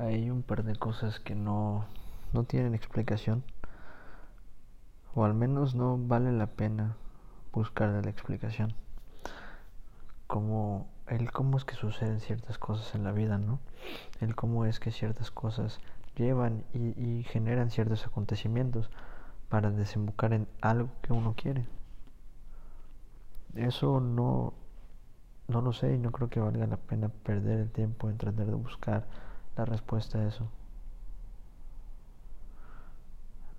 hay un par de cosas que no, no tienen explicación, o al menos no vale la pena buscar la explicación. Como el cómo es que suceden ciertas cosas en la vida, ¿no? El cómo es que ciertas cosas llevan y, y generan ciertos acontecimientos para desembocar en algo que uno quiere. Eso no, no lo sé y no creo que valga la pena perder el tiempo en tratar de buscar la respuesta a eso.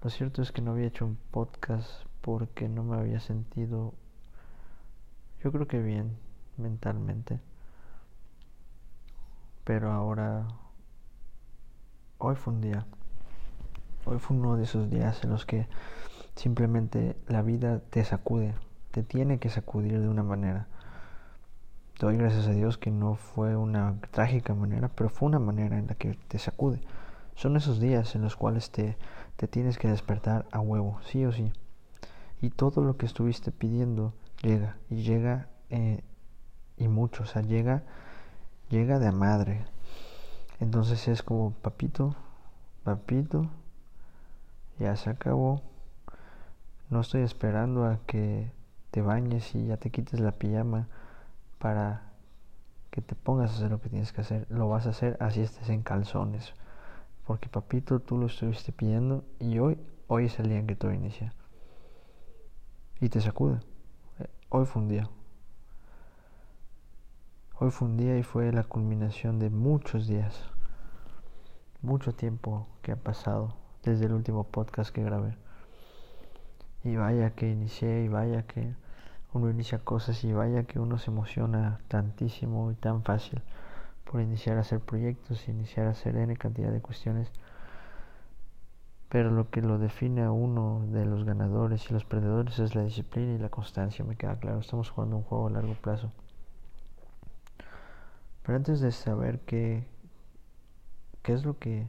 Lo cierto es que no había hecho un podcast porque no me había sentido, yo creo que bien mentalmente. Pero ahora, hoy fue un día, hoy fue uno de esos días en los que simplemente la vida te sacude, te tiene que sacudir de una manera. Doy gracias a Dios que no fue una trágica manera, pero fue una manera en la que te sacude. Son esos días en los cuales te, te tienes que despertar a huevo, sí o sí. Y todo lo que estuviste pidiendo llega, y llega eh, y mucho, o sea, llega, llega de madre. Entonces es como, papito, papito, ya se acabó. No estoy esperando a que te bañes y ya te quites la pijama para que te pongas a hacer lo que tienes que hacer. Lo vas a hacer así estés en calzones. Porque papito, tú lo estuviste pidiendo y hoy, hoy es el día en que todo inicia. Y te sacude. Hoy fue un día. Hoy fue un día y fue la culminación de muchos días. Mucho tiempo que ha pasado desde el último podcast que grabé. Y vaya que inicié y vaya que uno inicia cosas y vaya que uno se emociona tantísimo y tan fácil por iniciar a hacer proyectos, iniciar a hacer N cantidad de cuestiones. Pero lo que lo define a uno de los ganadores y los perdedores es la disciplina y la constancia, me queda claro. Estamos jugando un juego a largo plazo. Pero antes de saber qué, qué es lo que...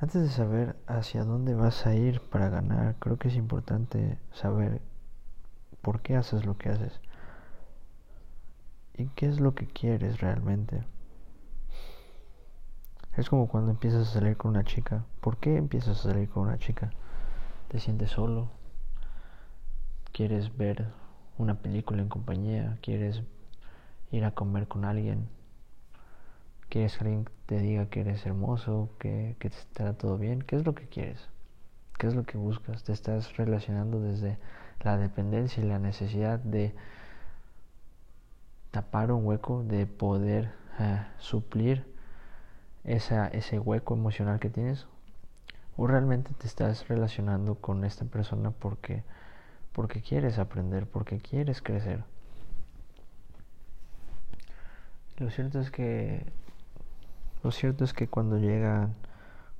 Antes de saber hacia dónde vas a ir para ganar, creo que es importante saber por qué haces lo que haces y qué es lo que quieres realmente. Es como cuando empiezas a salir con una chica. ¿Por qué empiezas a salir con una chica? ¿Te sientes solo? ¿Quieres ver una película en compañía? ¿Quieres ir a comer con alguien? ¿Quieres que alguien te diga que eres hermoso? ¿Que, que te está todo bien? ¿Qué es lo que quieres? ¿Qué es lo que buscas? Te estás relacionando desde la dependencia y la necesidad de tapar un hueco, de poder eh, suplir esa, ese hueco emocional que tienes, o realmente te estás relacionando con esta persona porque, porque quieres aprender, porque quieres crecer. Lo cierto es que lo cierto es que cuando llega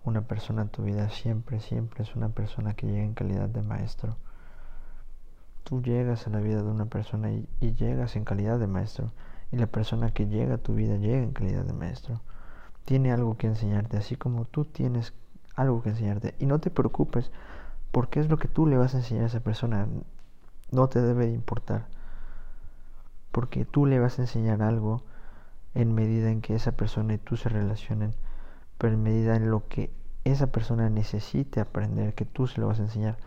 una persona a tu vida siempre, siempre es una persona que llega en calidad de maestro tú llegas a la vida de una persona y, llegas en calidad de maestro. Y la persona que llega a tu vida llega en calidad de maestro. Tiene algo que enseñarte, así como tú tienes algo que enseñarte. Y no te preocupes, porque es lo que tú le vas a enseñar a esa persona. No te debe de importar. Porque tú le vas a enseñar algo en medida en que esa persona y tú se relacionen, pero en medida en lo que esa persona necesite aprender, que tú se lo vas a enseñar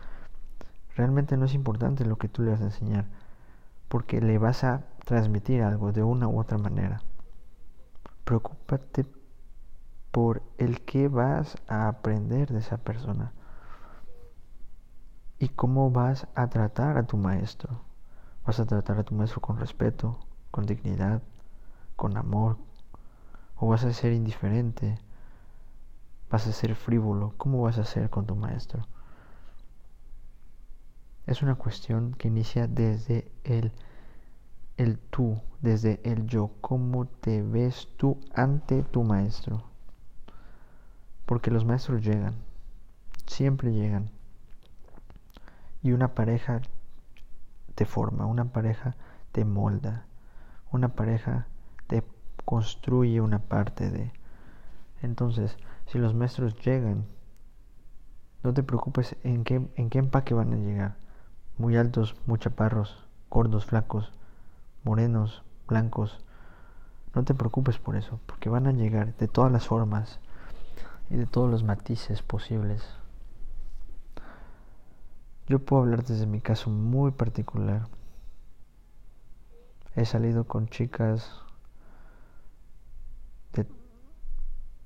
realmente no es importante lo que tú le vas a enseñar, porque le vas a transmitir algo de una u otra manera. Preocúpate por el que vas a aprender de esa persona y cómo vas a tratar a tu maestro. Vas a tratar a tu maestro con respeto, con dignidad, con amor, o vas a ser indiferente, vas a ser frívolo. ¿Cómo vas a ser con tu maestro? Es una cuestión que inicia desde el, el tú, desde el yo, cómo te ves tú ante tu maestro. Porque los maestros llegan, siempre llegan. Y una pareja te forma, una pareja te molda, una pareja te construye una parte de. Entonces, si los maestros llegan, no te preocupes en qué, en qué empaque van a llegar muy altos, muy chaparros, gordos, flacos, morenos, blancos. No te preocupes por eso, porque van a llegar de todas las formas y de todos los matices posibles. Yo puedo hablar desde mi caso muy particular. He salido con chicas de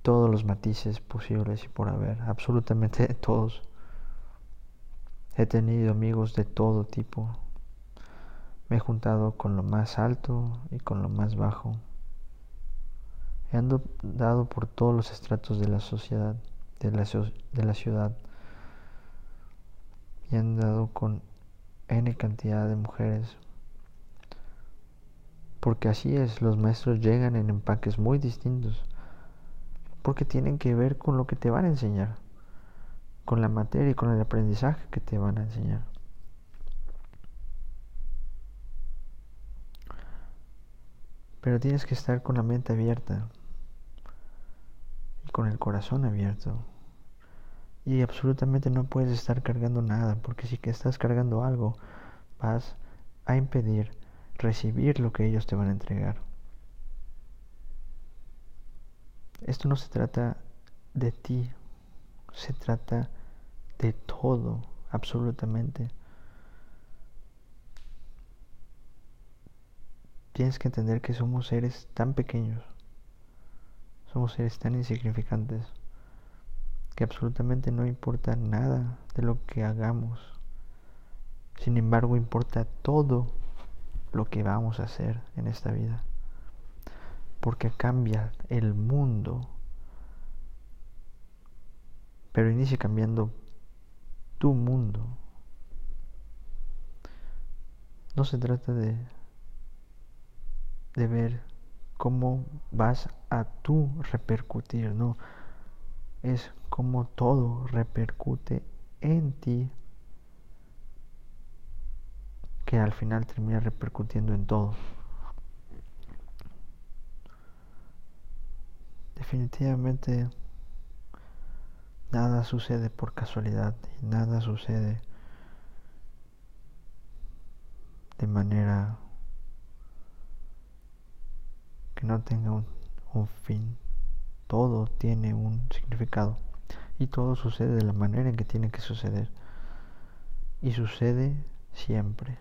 todos los matices posibles y por haber, absolutamente de todos. He tenido amigos de todo tipo. Me he juntado con lo más alto y con lo más bajo. He andado por todos los estratos de la sociedad, de la, ciudad. Y he andado con N cantidad de mujeres. Porque así es, los maestros llegan en empaques muy distintos. Porque tienen que ver con lo que te van a enseñar. Con la materia y con el aprendizaje que te van a enseñar. Pero tienes que estar con la mente abierta y con el corazón abierto. Y absolutamente no puedes estar cargando nada, porque si que estás cargando algo, vas a impedir recibir lo que ellos te van a entregar. Esto no se trata de ti, se trata de todo, absolutamente. Tienes que entender que somos seres tan pequeños, somos seres tan insignificantes, que absolutamente no importa nada de lo que hagamos. Sin embargo, importa todo lo que vamos a hacer en esta vida. Porque cambia el mundo. Pero inicia cambiando tu mundo. No se trata de de ver cómo vas a tú repercutir, no, es como todo repercute en ti que al final termina repercutiendo en todo. Definitivamente nada sucede por casualidad y nada sucede de manera que no tenga un, fin. Todo tiene un significado y todo sucede de la manera en que tiene que suceder. Y sucede siempre.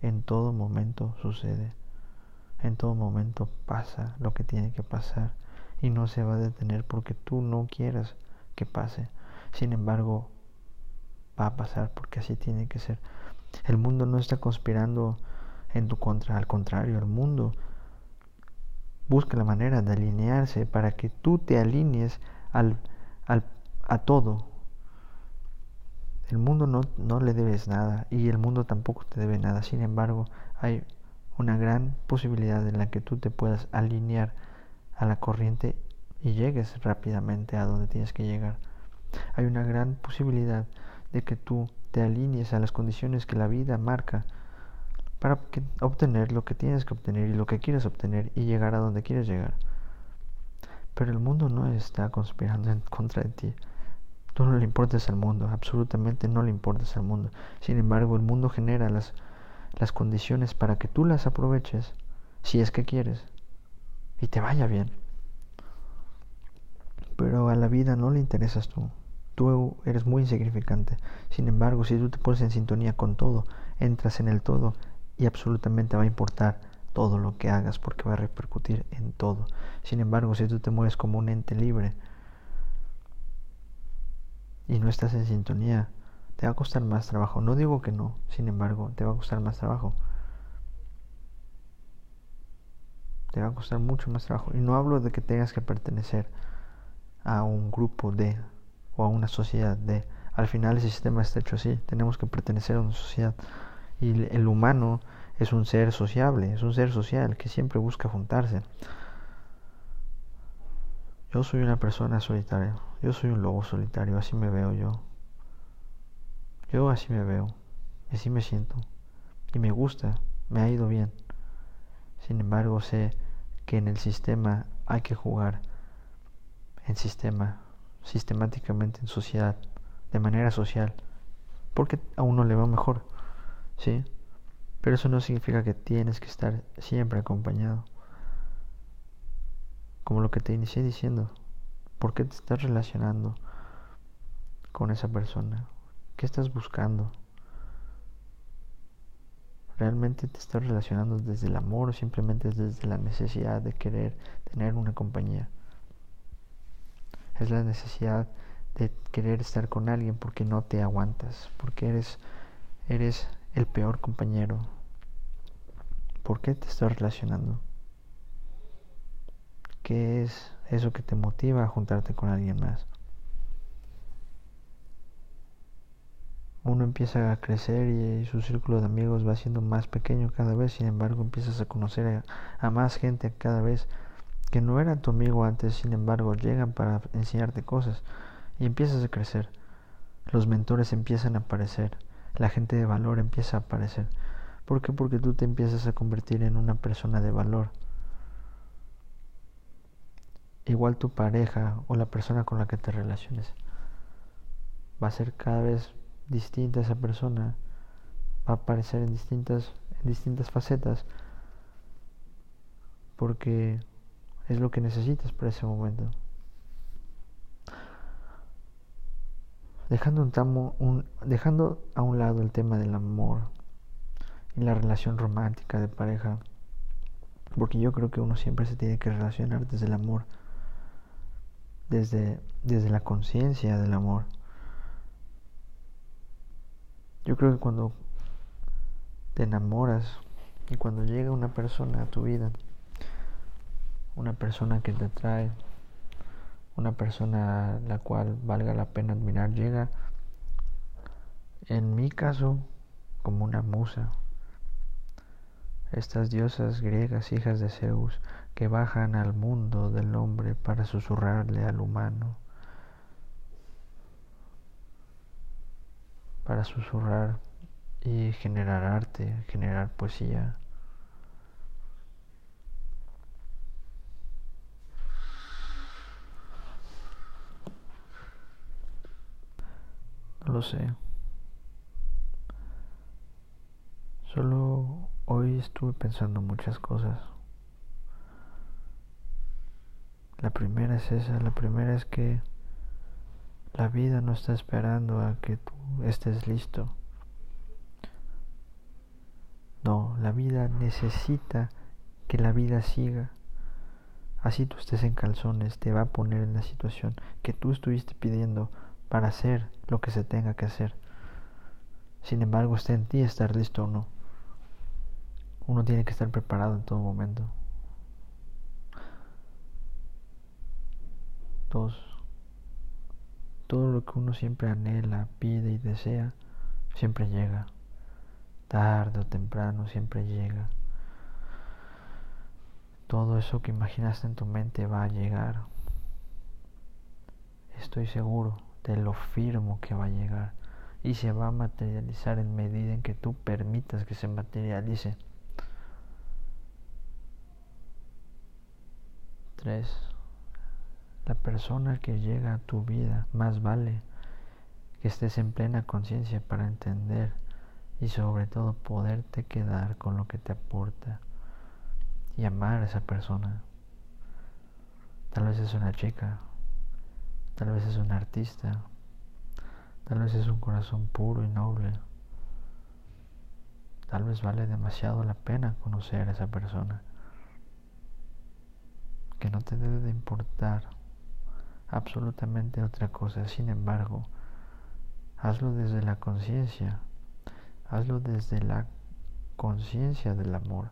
En todo momento sucede. En todo momento pasa lo que tiene que pasar y no se va a detener porque tú no quieras que pase. Sin embargo, va a pasar porque así tiene que ser. El mundo no está conspirando en tu contra, al contrario, el mundo busca la manera de alinearse para que tú te alinees al, al, a todo. El mundo no, no le debes nada y el mundo tampoco te debe nada. Sin embargo, hay una gran posibilidad en la que tú te puedas alinear a la corriente y llegues rápidamente a donde tienes que llegar. Hay una gran posibilidad de que tú te alinees a las condiciones que la vida marca para obtener lo que tienes que obtener y lo que quieres obtener y llegar a donde quieres llegar. Pero el mundo no está conspirando en contra de ti. Tú no le importas al mundo, absolutamente no le importas al mundo. Sin embargo, el mundo genera las, las condiciones para que tú las aproveches, si es que quieres, y te vaya bien. Pero a la vida no le interesas tú. Tú eres muy insignificante. Sin embargo, si tú te pones en sintonía con todo, entras en el todo, y absolutamente va a importar todo lo que hagas porque va a repercutir en todo. Sin embargo, si tú te mueves como un ente libre y no estás en sintonía, te va a costar más trabajo. No digo que no, sin embargo, te va a costar más trabajo. Te va a costar mucho más trabajo. Y no hablo de que tengas que pertenecer a un grupo de o a una sociedad de. Al final el sistema está hecho así. Tenemos que pertenecer a una sociedad. Y el humano es un ser sociable, es un ser social que siempre busca juntarse. Yo soy una persona solitaria, yo soy un lobo solitario, así me veo yo. Yo así me veo, así me siento. Y me gusta, me ha ido bien. Sin embargo, sé que en el sistema hay que jugar en sistema, sistemáticamente en sociedad, de manera social, porque a uno le va mejor. ¿sí? Pero eso no significa que tienes que estar siempre acompañado. como lo que te inicié diciendo, ¿por qué te estás relacionando con esa persona? ¿Qué estás buscando? ¿Realmente te estás relacionando desde el amor o simplemente desde la necesidad de querer tener una compañía? Es la necesidad de querer estar con alguien porque no te aguantas, porque eres, eres el peor compañero. ¿Por qué te estás relacionando? ¿Qué es eso que te motiva a juntarte con alguien más? Uno empieza a crecer y su círculo de amigos va siendo más pequeño cada vez, sin embargo empiezas a conocer a, más gente cada vez que no era tu amigo antes, sin embargo llegan para enseñarte cosas y empiezas a crecer. Los mentores empiezan a aparecer, la gente de valor empieza a aparecer. ¿Por qué? Porque tú te empiezas a convertir en una persona de valor. Igual tu pareja o la persona con la que te relaciones va a ser cada vez distinta esa persona, va a aparecer en distintas, en distintas facetas, porque es lo que necesitas para ese momento. Dejando, un, un, dejando a un lado el tema del amor y la relación romántica de pareja, porque yo creo que uno siempre se tiene que relacionar desde el amor, desde, desde la conciencia del amor. Yo creo que cuando te enamoras y cuando llega una persona a tu vida, una persona que te atrae, una persona la cual valga la pena admirar llega, en mi caso, como una musa. Estas diosas griegas, hijas de Zeus, que bajan al mundo del hombre para susurrarle al humano, para susurrar y generar arte, generar poesía. No lo sé. Solo hoy estuve pensando muchas cosas. La primera es esa, la primera es que la vida no está esperando a que tú estés listo. No, la vida necesita que la vida siga. Así tú estés en calzones, te va a poner en la situación que tú estuviste pidiendo para hacer lo que se tenga que hacer. Sin embargo, está en ti estar listo o no. Uno tiene que estar preparado en todo momento. Dos. Todo lo que uno siempre anhela, pide y desea, siempre llega. Tarde o temprano siempre llega. Todo eso que imaginaste en tu mente va a llegar. Estoy seguro te lo firmo que va a llegar y se va a materializar en medida en que tú permitas que se materialice. 3. La persona que llega a tu vida más vale que estés en plena conciencia para entender y sobre todo poderte quedar con lo que te aporta y amar a esa persona. Tal vez es una chica, Tal vez es un artista. Tal vez es un corazón puro y noble. Tal vez vale demasiado la pena conocer a esa persona. Que no te debe de importar absolutamente otra cosa. Sin embargo, hazlo desde la conciencia. Hazlo desde la conciencia del amor.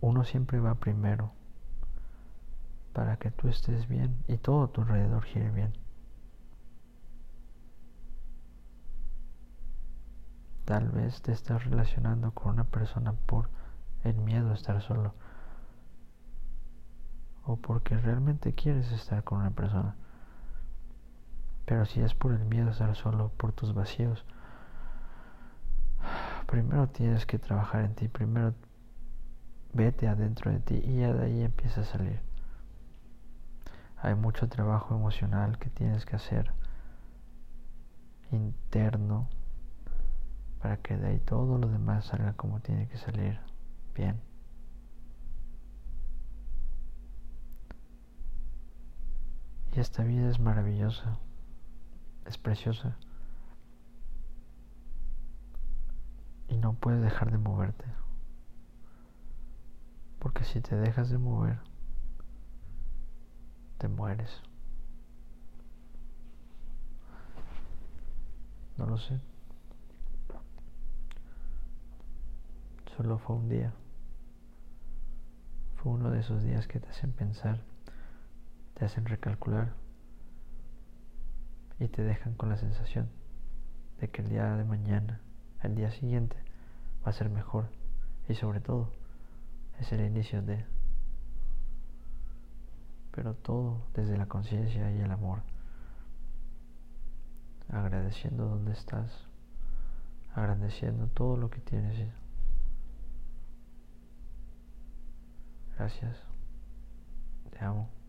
Uno siempre va primero para que tú estés bien y todo tu alrededor gire bien. Tal vez te estás relacionando con una persona por el miedo a estar solo o porque realmente quieres estar con una persona. Pero si es por el miedo a estar solo, por tus vacíos, primero tienes que trabajar en ti, primero vete adentro de ti y ya de ahí empieza a salir. Hay mucho trabajo emocional que tienes que hacer interno para que de ahí todo lo demás salga como tiene que salir, bien. Y esta vida es maravillosa, es preciosa. Y no puedes dejar de moverte. Porque si te dejas de mover, te mueres. No lo sé. Solo fue un día. Fue uno de esos días que te hacen pensar, te hacen recalcular y te dejan con la sensación de que el día de mañana, el día siguiente, va a ser mejor y sobre todo es el inicio de... Pero todo desde la conciencia y el amor. Agradeciendo donde estás. Agradeciendo todo lo que tienes. Gracias. Te amo.